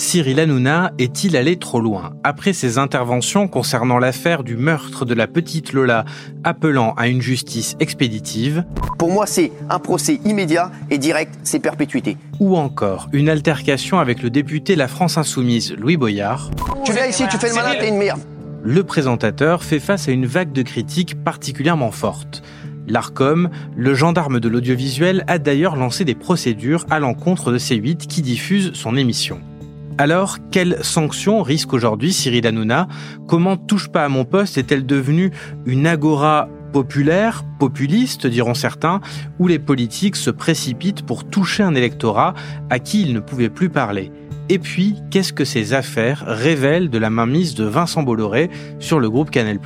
Cyril Hanouna est-il allé trop loin Après ses interventions concernant l'affaire du meurtre de la petite Lola, appelant à une justice expéditive. Pour moi, c'est un procès immédiat et direct, c'est perpétuité. Ou encore une altercation avec le député La France Insoumise, Louis Boyard. Tu viens ici, tu fais le malin, t'es une merde. Le présentateur fait face à une vague de critiques particulièrement forte. L'ARCOM, le gendarme de l'audiovisuel, a d'ailleurs lancé des procédures à l'encontre de C8 qui diffuse son émission. Alors, quelles sanctions risque aujourd'hui Cyril Hanouna? Comment Touche pas à mon poste est-elle devenue une agora populaire, populiste diront certains, où les politiques se précipitent pour toucher un électorat à qui ils ne pouvaient plus parler? Et puis, qu'est-ce que ces affaires révèlent de la mainmise de Vincent Bolloré sur le groupe Canal+.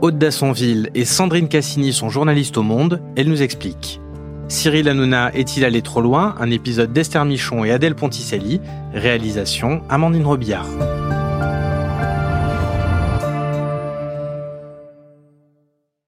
Aude Dassonville et Sandrine Cassini sont journalistes au Monde, elles nous expliquent. Cyril Hanouna est-il allé trop loin? Un épisode d'Esther Michon et Adèle Ponticelli. Réalisation Amandine Robillard.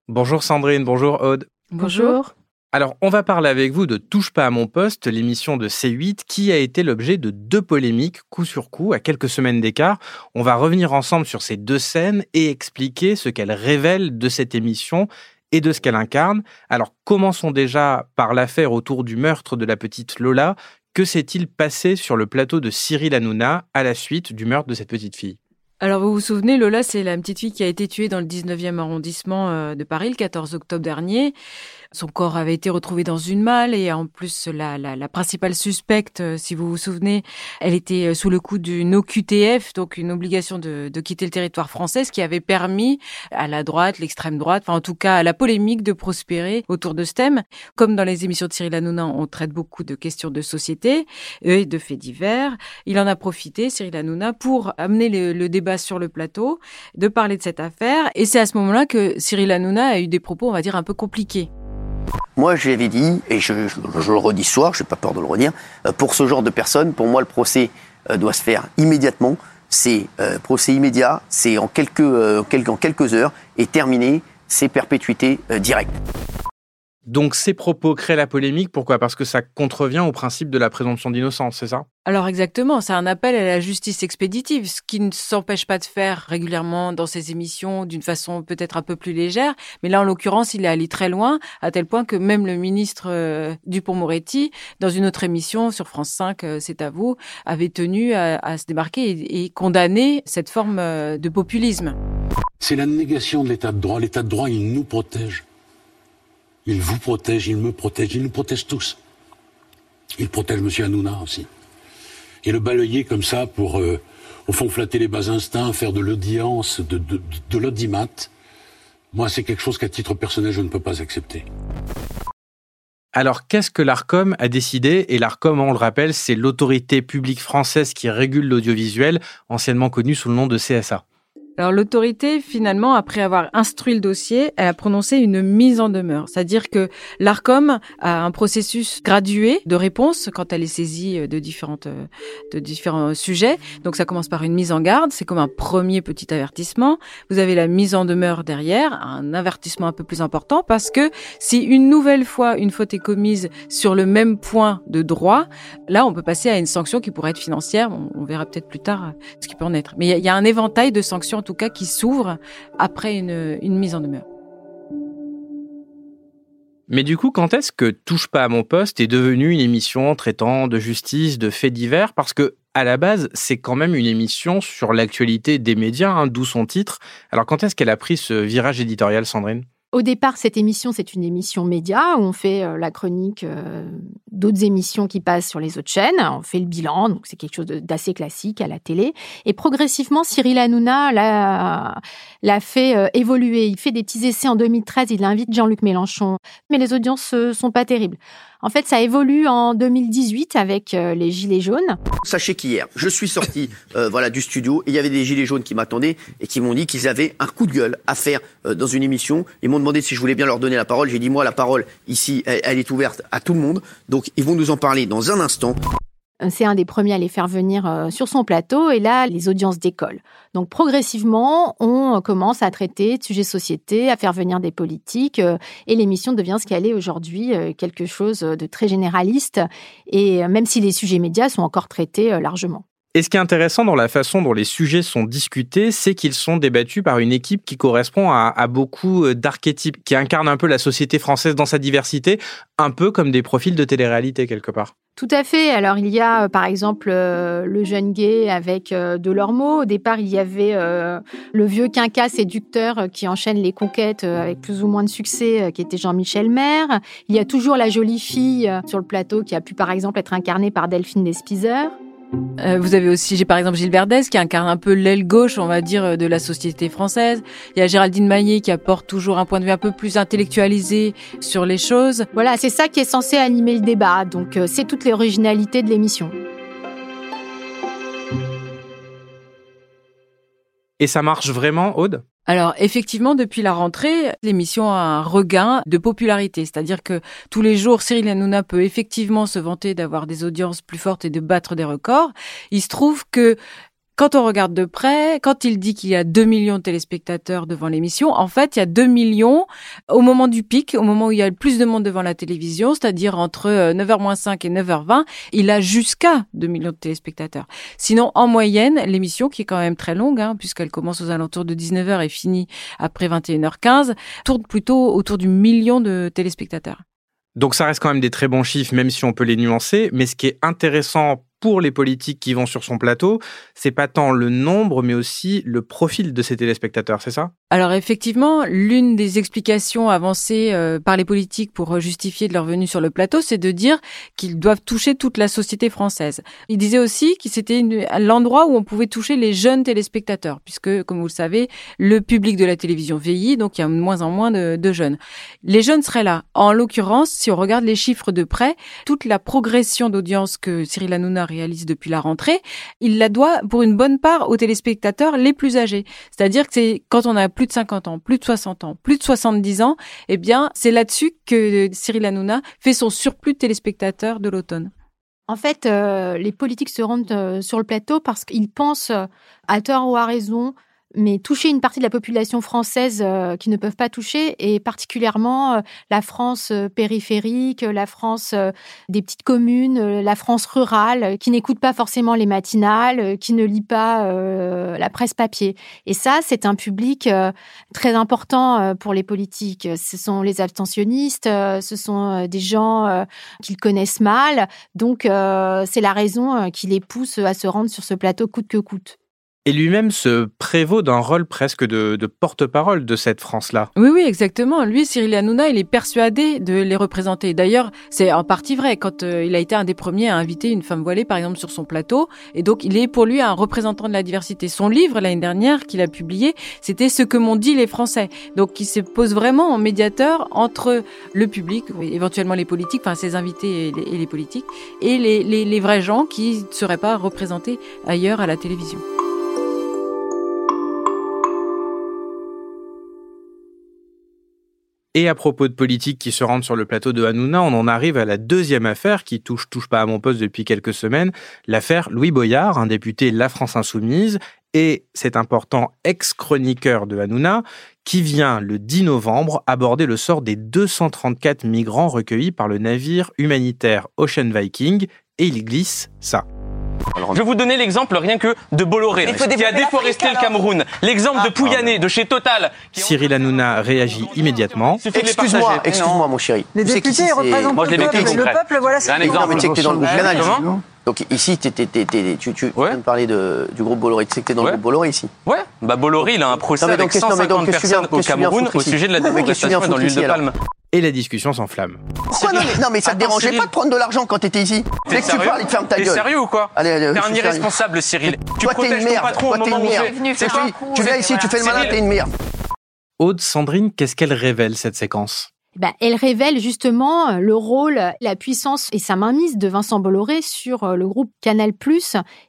Bonjour Sandrine, bonjour Aude. Bonjour. Alors, on va parler avec vous de Touche pas à mon poste, l'émission de C8 qui a été l'objet de deux polémiques coup sur coup à quelques semaines d'écart. On va revenir ensemble sur ces deux scènes et expliquer ce qu'elles révèlent de cette émission et de ce qu'elle incarne. Alors commençons déjà par l'affaire autour du meurtre de la petite Lola. Que s'est-il passé sur le plateau de Cyril Hanouna à la suite du meurtre de cette petite fille? Alors vous vous souvenez, Lola, c'est la petite fille qui a été tuée dans le 19e arrondissement euh, de Paris le 14 octobre dernier. Son corps avait été retrouvé dans une malle et en plus la, la, la principale suspecte, euh, si vous vous souvenez, elle était euh, sous le coup d'une OQTF, donc une obligation de, de, quitter le territoire français, ce qui avait permis à la droite, l'extrême droite, enfin en tout cas à la polémique de prospérer autour de ce thème. Comme dans les émissions de Cyril Hanouna, on traite beaucoup de questions de société et de faits divers. Il en a profité, Cyril Hanouna, pour amener le, le débat sur le plateau, de parler de cette affaire. Et c'est à ce moment-là que Cyril Hanouna a eu des propos, on va dire, un peu compliqués. Moi, je l'avais dit, et je, le redis ce soir, je n'ai pas peur de le redire, euh, pour ce genre de personnes, pour moi, le procès euh, doit se faire immédiatement. C'est euh, procès immédiat, c'est en quelques, en quelques heures, et terminé, c'est perpétuité directe. Donc ces propos créent la polémique, pourquoi? Parce que ça contrevient au principe de la présomption d'innocence, c'est ça? Alors exactement, c'est un appel à la justice expéditive, ce qui ne s'empêche pas de faire régulièrement dans ces émissions d'une façon peut-être un peu plus légère, mais là en l'occurrence il est allé très loin, à tel point que même le ministre euh, Dupont-Moretti, dans une autre émission sur France 5, euh, c'est à vous, avait tenu à, se démarquer et, et condamner cette forme euh, de populisme. C'est la négation de l'état de droit, l'état de droit il nous protège. Il vous protège, il me protège, il nous protège tous. Il protège M. Hanouna aussi. Et le balayer comme ça pour, euh, au fond, flatter les bas instincts, faire de l'audience, de, de, de l'audimat, moi, c'est quelque chose qu'à titre personnel, je ne peux pas accepter. Alors, qu'est-ce que l'ARCOM a décidé? Et l'ARCOM, on le rappelle, c'est l'autorité publique française qui régule l'audiovisuel, anciennement connue sous le nom de CSA. Alors l'autorité, finalement, après avoir instruit le dossier, elle a prononcé une mise en demeure. C'est-à-dire que l'ARCOM a un processus gradué de réponse quand elle est saisie euh, de, différentes, euh, de différents sujets. Donc ça commence par une mise en garde, c'est comme un premier petit avertissement. Vous avez la mise en demeure derrière, un avertissement un peu plus important, parce que si une nouvelle fois une faute est commise sur le même point de droit, là on peut passer à une sanction qui pourrait être financière. On, verra peut-être plus tard euh, ce qui peut en être. Mais il y, y a un éventail de sanctions tout cas qui s'ouvre après une, mise en demeure. Mais du coup, quand est-ce que Touche pas à mon poste est devenue une émission traitant de justice, de faits divers? Parce que à la base, c'est quand même une émission sur l'actualité des médias, hein, d'où son titre. Alors quand est-ce qu'elle a pris ce virage éditorial, Sandrine? Au départ, cette émission, c'est une émission média où on fait euh, la chronique euh, d'autres émissions qui passent sur les autres chaînes. On fait le bilan, donc c'est quelque chose d'assez classique à la télé. Et progressivement, Cyril Hanouna l'a fait euh, évoluer. Il fait des petits essais en 2013. Il invite Jean-Luc Mélenchon, mais les audiences sont pas terribles. En fait, ça évolue en 2018 avec euh, les Gilets jaunes. Sachez qu'hier, je suis sorti euh, voilà, du studio et il y avait des Gilets jaunes qui m'attendaient et qui m'ont dit qu'ils avaient un coup de gueule à faire euh, dans une émission. Ils m'ont demandé si je voulais bien leur donner la parole. J'ai dit, moi, la parole, ici, elle, est ouverte à tout le monde. Donc, ils vont nous en parler dans un instant. C'est un des premiers à les faire venir euh, sur son plateau et là, les audiences décollent. Donc progressivement, on commence à traiter de sujets société, à faire venir des politiques euh, et l'émission devient ce qu'elle est aujourd'hui, euh, quelque chose de très généraliste et même si les sujets médias sont encore traités largement. Et ce qui est intéressant dans la façon dont les sujets sont discutés, c'est qu'ils sont débattus par une équipe qui correspond à, beaucoup d'archétypes, qui incarne un peu la société française dans sa diversité, un peu comme des profils de télé-réalité quelque part. Tout à fait. Alors il y a euh, par exemple euh, le jeune gay avec euh, de. Au départ, il y avait le vieux quinca séducteur qui enchaîne les conquêtes avec plus ou moins de succès, qui était Jean-Michel Maire. Il y a toujours la jolie fille sur le plateau qui a pu par exemple être incarnée par Delphine Despizer. Euh, vous avez aussi, j'ai par exemple Gilles Verdez qui incarne un peu l'aile gauche, on va dire, euh, de la société française. Il y a Géraldine Maillet qui apporte toujours un point de vue un peu plus intellectualisé sur les choses. Voilà, c'est ça qui est censé animer le débat. Donc euh, c'est toute l'originalité de l'émission. Et ça marche vraiment, Aude? Alors effectivement, depuis la rentrée, l'émission a un regain de popularité, c'est-à-dire que tous les jours, Cyril Hanouna peut effectivement se vanter d'avoir des audiences plus fortes et de battre des records. Il se trouve que quand on regarde de près, quand il dit qu'il y a 2 millions de téléspectateurs devant l'émission, en fait, il y a 2 millions au moment du pic, au moment où il y a le plus de monde devant la télévision, c'est-à-dire entre 9h-5 euh, et 9h20, il a jusqu'à 2 millions de téléspectateurs. Sinon, en moyenne, l'émission, qui est quand même très longue, hein, puisqu'elle commence aux alentours de 19h et finit après 21h15, tourne plutôt autour du million de téléspectateurs. Donc ça reste quand même des très bons chiffres, même si on peut les nuancer. Mais ce qui est intéressant pour les politiques qui vont sur son plateau, c'est pas tant le nombre, mais aussi le profil de ses téléspectateurs, c'est ça? Alors effectivement, l'une des explications avancées euh, par les politiques pour justifier de leur venue sur le plateau, c'est de dire qu'ils doivent toucher toute la société française. Il disait aussi que c'était l'endroit où on pouvait toucher les jeunes téléspectateurs, puisque, comme vous le savez, le public de la télévision vieillit, donc il y a de moins en moins de, de jeunes. Les jeunes seraient là. En l'occurrence, si on regarde les chiffres de près, toute la progression d'audience que Cyril Hanouna réalise depuis la rentrée, il la doit pour une bonne part aux téléspectateurs les plus âgés. C'est-à-dire que c'est quand on a plus de 50 ans, plus de 60 ans, plus de 70 ans, eh bien, c'est là-dessus que Cyril Hanouna fait son surplus de téléspectateurs de l'automne. En fait, euh, les politiques se rendent euh, sur le plateau parce qu'ils pensent, euh, à tort ou à raison, mais toucher une partie de la population française euh, qui ne peuvent pas toucher, et particulièrement euh, la France euh, périphérique, la France des petites communes, la France rurale, qui n'écoute pas forcément les matinales, qui ne lit pas la presse papier. Et ça, c'est un public très important pour les politiques. Ce sont les abstentionnistes, ce sont des gens qu'ils connaissent mal, donc c'est la raison qui les pousse à se rendre sur ce plateau coûte que coûte et lui-même se prévaut d'un rôle presque de, porte-parole de cette France-là. Oui, oui, exactement. Lui, Cyril Hanouna, il est persuadé de les représenter. D'ailleurs, c'est en partie vrai quand euh, il a été un des premiers à inviter une femme voilée, par exemple, sur son plateau. Et donc, il est pour lui un représentant de la diversité. Son livre, l'année dernière, qu'il a publié, c'était Ce que m'ont dit les Français. Donc, il se pose vraiment en médiateur entre le public, éventuellement les politiques, enfin ses invités et les, politiques, et les, les vrais gens qui ne seraient pas représentés ailleurs à la télévision. Et à propos de politique qui se rendent sur le plateau de Hanouna, on en arrive à la deuxième affaire qui touche touche pas à mon poste depuis quelques semaines, l'affaire Louis Boyard, un député La France Insoumise. Et cet important ex-chroniqueur de Hanouna qui vient le 10 novembre aborder le sort des 234 migrants recueillis par le navire humanitaire Ocean Viking. Et il glisse ça. Je vais vous donner l'exemple rien que de Bolloré, qui a déforesté le Cameroun. L'exemple de ah, Pouyanné, de chez Total. Cyril Hanouna réagit immédiatement. Excuse-moi, excuse-moi mon chéri. Les députés représentent le, peuple. le peuple. voilà c'est un exemple. Tu dans le groupe Canal. Donc ici, tu, tu viens de parler de, du groupe Bolloré. Tu sais que t'es dans le groupe Bolloré ici Ouais, bah Bolloré, il a un procès avec 150 personnes au Cameroun au sujet de la déforestation dans l'huile de palme et la discussion s'enflamme. non, mais, ça te dérangeait pas de prendre de l'argent quand t'étais ici Dès que tu parles, il te ferme ta gueule. T'es sérieux ou quoi T'es un irresponsable, Cyril. Tu toi, t'es une merde. Toi, t'es une merde. Tu viens ici, tu fais le malin, t'es une merde. Aude, Sandrine, qu'est-ce qu'elle révèle cette séquence? Ben, elle révèle justement euh, le rôle, la puissance et sa mainmise de Vincent Bolloré sur euh, le groupe Canal+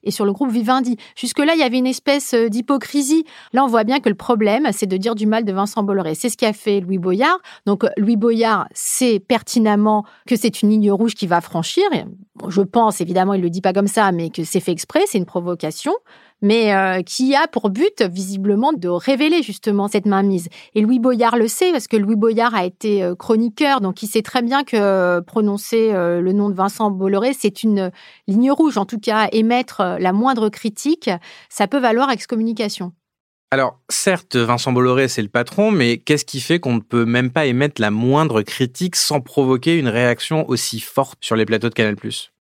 et sur le groupe Vivendi. Jusque-là, il y avait une espèce euh, d'hypocrisie. Là, on voit bien que le problème, c'est de dire du mal de Vincent Bolloré. C'est ce qu'a fait Louis Boyard. Donc, Louis Boyard sait pertinemment que c'est une ligne rouge qui va franchir. Je pense, évidemment, il le dit pas comme ça, mais que c'est fait exprès, c'est une provocation mais euh, qui a pour but visiblement de révéler justement cette mainmise. Et Louis Boyard le sait parce que Louis Boyard a été euh, chroniqueur, donc il sait très bien que euh, prononcer le nom de Vincent Bolloré, c'est une ligne rouge. En tout cas, émettre la moindre critique, ça peut valoir excommunication. Alors, certes, Vincent Bolloré, c'est le patron, mais qu'est-ce qui fait qu'on ne peut même pas émettre la moindre critique sans provoquer une réaction aussi forte sur les plateaux de Canal+.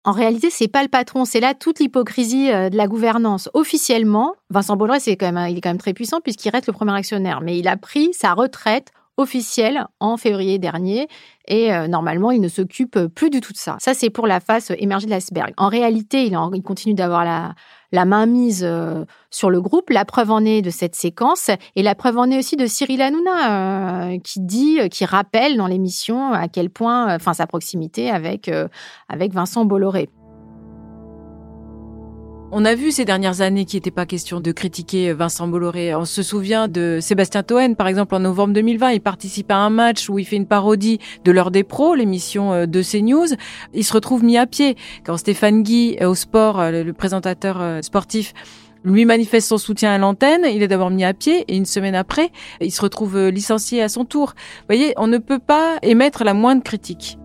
En réalité, c'est pas le patron, c'est là toute l'hypocrisie euh, de la gouvernance. Officiellement, Vincent Bolloré, c'est quand même, il est quand même très puissant puisqu'il reste le premier actionnaire, mais il a pris sa retraite officielle en février dernier et euh, normalement il ne s'occupe plus du tout de ça. Ça c'est pour la face émergée de l'iceberg. En réalité, il, il continue d'avoir la, la main mise euh, sur le groupe. La preuve en est de cette séquence et la preuve en est aussi de Cyril Hanouna euh, qui dit, euh, qui rappelle dans l'émission à quel point, enfin sa proximité avec avec Vincent Bolloré. On a vu ces dernières années qu'il n'était pas question de critiquer Vincent Bolloré. On se souvient de Sébastien Toen, par exemple, en novembre 2020. Il participe à un match où il fait une parodie de l'heure des pros, l'émission euh, de CNews. Il se retrouve mis à pied. Quand Stéphane Guy, euh, au sport, euh, le présentateur sportif, lui manifeste son soutien à l'antenne, il est d'abord mis à pied et une semaine après, il se retrouve licencié à son tour. Vous voyez, on ne peut pas émettre la moindre critique.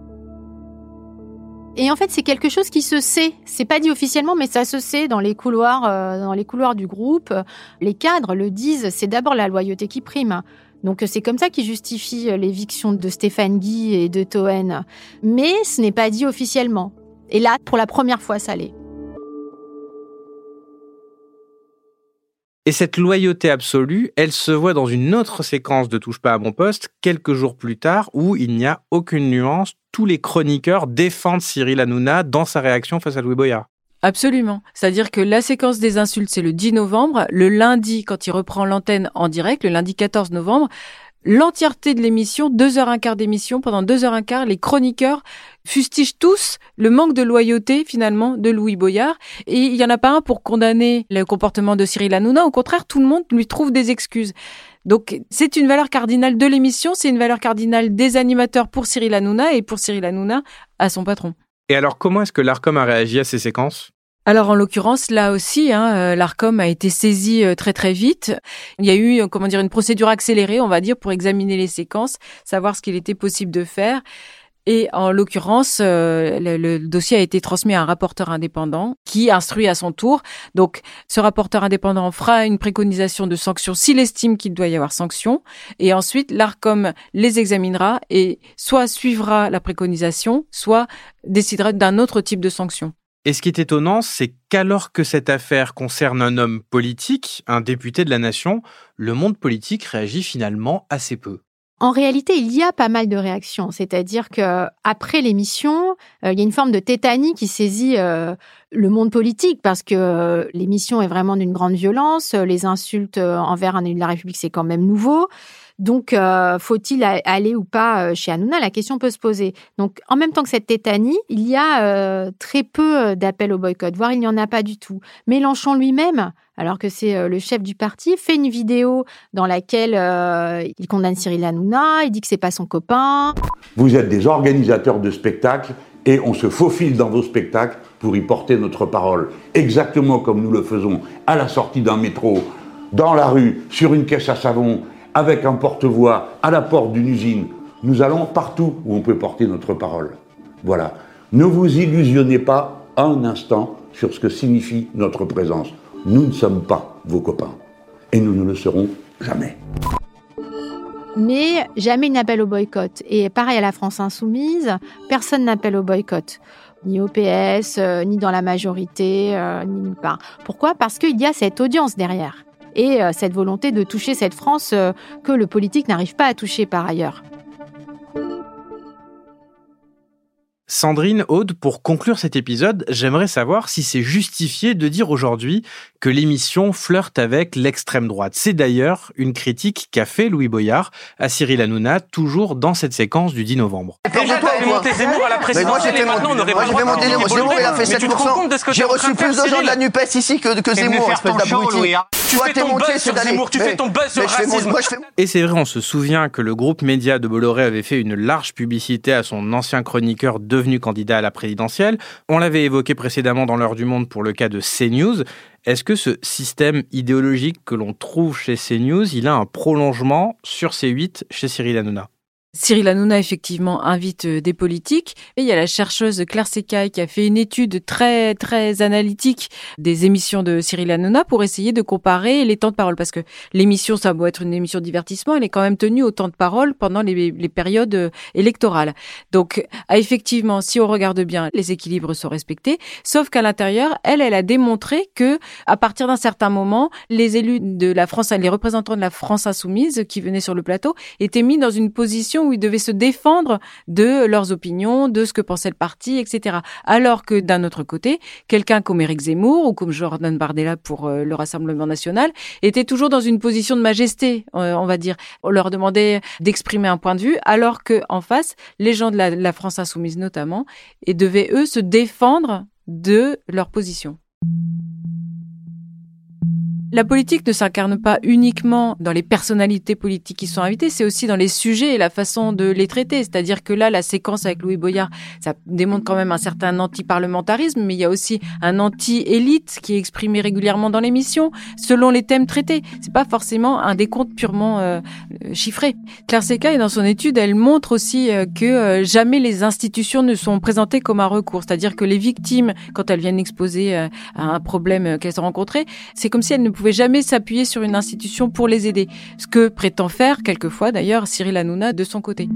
Et en fait, c'est quelque chose qui se sait. C'est pas dit officiellement, mais ça se sait dans les couloirs, euh, dans les couloirs du groupe. Les cadres le disent. C'est d'abord la loyauté qui prime. Donc c'est comme ça qu'ils justifient l'éviction de Stéphane Guy et de Toen. Mais ce n'est pas dit officiellement. Et là, pour la première fois, ça l'est. Et cette loyauté absolue, elle se voit dans une autre séquence de Touche pas à mon poste, quelques jours plus tard, où il n'y a aucune nuance. Tous les chroniqueurs défendent Cyril Hanouna dans sa réaction face à Louis Boyard. Absolument. C'est-à-dire que la séquence des insultes, c'est le 10 novembre. Le lundi, quand il reprend l'antenne en direct, le lundi 14 novembre, l'entièreté de l'émission, deux heures un quart d'émission, pendant deux heures un quart, les chroniqueurs fustigent tous le manque de loyauté finalement de Louis Boyard. Et il y en a pas un pour condamner le comportement de Cyril Hanouna. Au contraire, tout le monde lui trouve des excuses. Donc c'est une valeur cardinale de l'émission, c'est une valeur cardinale des animateurs pour Cyril Hanouna et pour Cyril Hanouna à son patron. Et alors comment est-ce que l'Arcom a réagi à ces séquences? Alors en l'occurrence là aussi, hein, euh, l'Arcom a été saisi euh, très très vite. Il y a eu euh, comment dire une procédure accélérée, on va dire, pour examiner les séquences, savoir ce qu'il était possible de faire. Et en l'occurrence, le, dossier a été transmis à un rapporteur indépendant qui instruit à son tour. Donc, ce rapporteur indépendant fera une préconisation de sanctions s'il estime qu'il doit y avoir sanctions. Et ensuite, l'ARCOM les examinera et soit suivra la préconisation, soit décidera d'un autre type de sanction. Et ce qui est étonnant, c'est qu'alors que cette affaire concerne un homme politique, un député de la nation, le monde politique réagit finalement assez peu. En réalité, il y a pas mal de réactions. C'est-à-dire que après l'émission, euh, il y a une forme de tétanie qui saisit euh, le monde politique parce que euh, l'émission est vraiment d'une grande violence. Les insultes envers un élu de la République, c'est quand même nouveau. Donc, euh, faut-il aller ou pas euh, chez Hanouna? La question peut se poser. Donc, en même temps que cette tétanie, il y a euh, très peu d'appels au boycott, voire il n'y en a pas du tout. Mélenchon lui-même, alors que c'est le chef du parti, fait une vidéo dans laquelle il condamne Cyril Hanouna, il dit que c'est pas son copain. Vous êtes des organisateurs de spectacles et on se faufile dans vos spectacles pour y porter notre parole, exactement comme nous le faisons à la sortie d'un métro, dans la rue, sur une caisse à savon, avec un porte-voix à la porte d'une usine. Nous allons partout où on peut porter notre parole. Voilà. Ne vous illusionnez pas un instant sur ce que signifie notre présence. Nous ne sommes pas vos copains. Et nous ne le serons jamais. Mais jamais n'appelle au boycott. Et pareil à la France insoumise, personne n'appelle au boycott. Ni au PS, euh, ni dans la majorité, euh, ni nulle part. Pourquoi? Parce qu'il y a cette audience derrière et euh, cette volonté de toucher cette France euh, que le politique n'arrive pas à toucher par ailleurs. Sandrine, Aude, pour conclure cet épisode, j'aimerais savoir si c'est justifié de dire aujourd'hui que l'émission flirte avec l'extrême droite. C'est d'ailleurs une critique qu'a fait Louis Boyard à Cyril Hanouna, toujours dans cette séquence du 10 novembre. Déjà, t'avais monté Zemmour à la présidentielle et maintenant on aurait pas Moi, j'ai monté Zemmour, il a fait Mais tu te rends compte de 7%. ce que J'ai reçu de plus de gens de la NUPES ici que, que Zemmour, espèce d'abruti. Tu vois, fais ton buzz sur. Zemmour, tu fais ton buzz sur racisme. Et c'est vrai, on se souvient que le groupe Média de Bolloré avait fait une large publicité à son ancien chroniqueur devenu candidat à la présidentielle. On l'avait évoqué précédemment dans l'heure du monde pour le cas de CNews. Est-ce que ce système idéologique que l'on trouve chez CNews, il a un prolongement sur C8 chez Cyril Hanouna? Cyril Hanouna, effectivement, invite euh, des politiques. Et il y a la chercheuse Claire Secaille qui a fait une étude très, très analytique des émissions de Cyril Hanouna pour essayer de comparer les temps de parole. Parce que l'émission, ça doit être une émission de divertissement, elle est quand même tenue au temps de parole pendant les, les périodes euh, électorales. Donc, ah, effectivement, si on regarde bien, les équilibres sont respectés. Sauf qu'à l'intérieur, elle, elle a démontré que, à partir d'un certain moment, les élus de la France, les représentants de la France insoumise qui venaient sur le plateau étaient mis dans une position où ils devaient se défendre de leurs opinions, de ce que pensait le parti, etc. Alors que d'un autre côté, quelqu'un comme Éric Zemmour ou comme Jordan Bardella pour euh, le Rassemblement national était toujours dans une position de majesté, euh, on va dire. On leur demandait d'exprimer un point de vue, alors que en face, les gens de la, la France insoumise notamment, et devaient eux se défendre de leur position. La politique ne s'incarne pas uniquement dans les personnalités politiques qui sont invitées, c'est aussi dans les sujets et la façon de les traiter. C'est-à-dire que là, la séquence avec Louis Boyard, ça démontre quand même un certain anti-parlementarisme, mais il y a aussi un anti-élite qui est exprimé régulièrement dans l'émission, selon les thèmes traités. C'est pas forcément un décompte purement euh, chiffré. Claire Secaille, dans son étude, elle montre aussi euh, que euh, jamais les institutions ne sont présentées comme un recours. C'est-à-dire que les victimes, quand elles viennent exposer euh, à un problème qu'elles ont rencontré, c'est comme si elles ne pouvaient jamais s'appuyer sur une institution pour les aider. Ce que prétend faire, quelquefois d'ailleurs, Cyril Hanouna de son côté.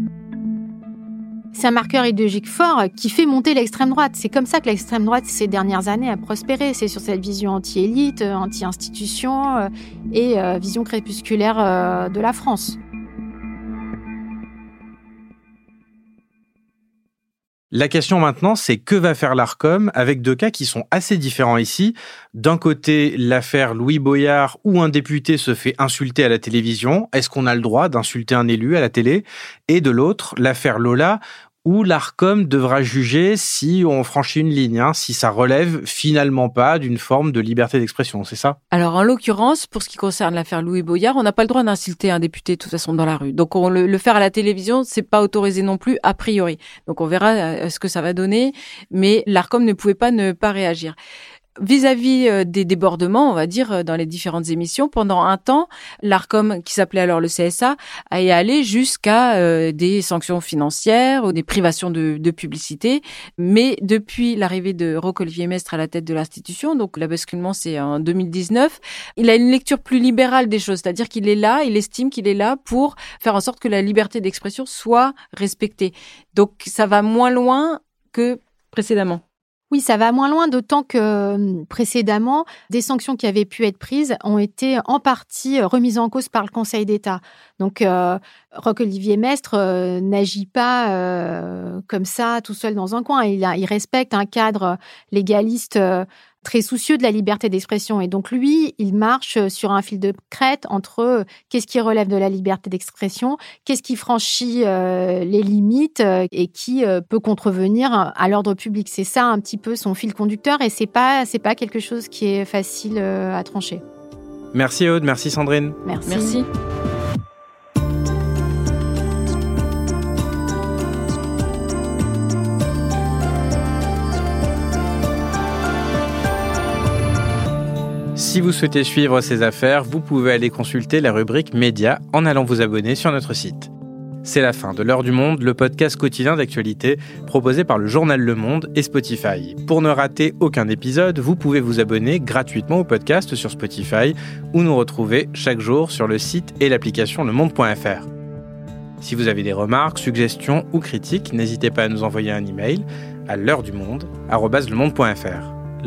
C'est un marqueur idéologique fort qui fait monter l'extrême droite. C'est comme ça que l'extrême droite, ces dernières années, a prospéré. C'est sur cette vision anti-élite, euh, anti-institution euh, et euh, vision crépusculaire de la France. La question maintenant, c'est que va faire l'ARCOM avec deux cas qui sont assez différents ici. D'un côté, l'affaire Louis Boyard où un député se fait insulter à la télévision. Est-ce qu'on a le droit d'insulter un élu à la télé? Et de l'autre, l'affaire Lola où l'ARCOM devra juger si on franchit une ligne, hein, si ça relève finalement pas d'une forme de liberté d'expression, c'est ça? Alors en l'occurrence, pour ce qui concerne l'affaire Louis Boyard, on n'a pas le droit d'insulter un député de toute façon dans la rue. Donc on le, le faire à la télévision, c'est pas autorisé non plus a priori. Donc on verra euh, ce que ça va donner, mais l'Arcom ne pouvait pas ne pas réagir. Vis-à-vis euh, des débordements, on va dire, euh, dans les différentes émissions, pendant un temps, l'ARCOM, qui s'appelait alors le CSA, est allé jusqu'à euh, des sanctions financières ou des privations de, publicité. Mais depuis l'arrivée de Roch-Olivier Mestre à la tête de l'institution, donc la basculement c'est en 2019, il a une lecture plus libérale des choses, c'est-à-dire qu'il est là, il estime qu'il est là pour faire en sorte que la liberté d'expression soit respectée. Donc ça va moins loin que précédemment. Oui, ça va moins loin, d'autant que euh, précédemment, des sanctions qui avaient pu être prises ont été en partie euh, remises en cause par le Conseil d'État. Donc, euh, Roch-Olivier Mestre euh, n'agit pas euh, comme ça tout seul dans un coin. Il, respecte un cadre légaliste euh, très soucieux de la liberté d'expression. Et donc, lui, il marche sur un fil de crête entre euh, qu'est-ce qui relève de la liberté d'expression, qu'est-ce qui franchit euh, les limites euh, et qui euh, peut contrevenir à l'ordre public. C'est ça un petit peu son fil conducteur et c'est pas c'est pas quelque chose qui est facile euh, à trancher. Merci Aude, merci Sandrine. Merci. Merci. Si vous souhaitez suivre ces affaires, vous pouvez aller consulter la rubrique Médias en allant vous abonner sur notre site. C'est la fin de L'heure du monde, le podcast quotidien d'actualité proposé par le journal Le Monde et Spotify. Pour ne rater aucun épisode, vous pouvez vous abonner gratuitement au podcast sur Spotify ou nous retrouver chaque jour sur le site et l'application lemonde.fr. Si vous avez des remarques, suggestions ou critiques, n'hésitez pas à nous envoyer un email à l'heure du monde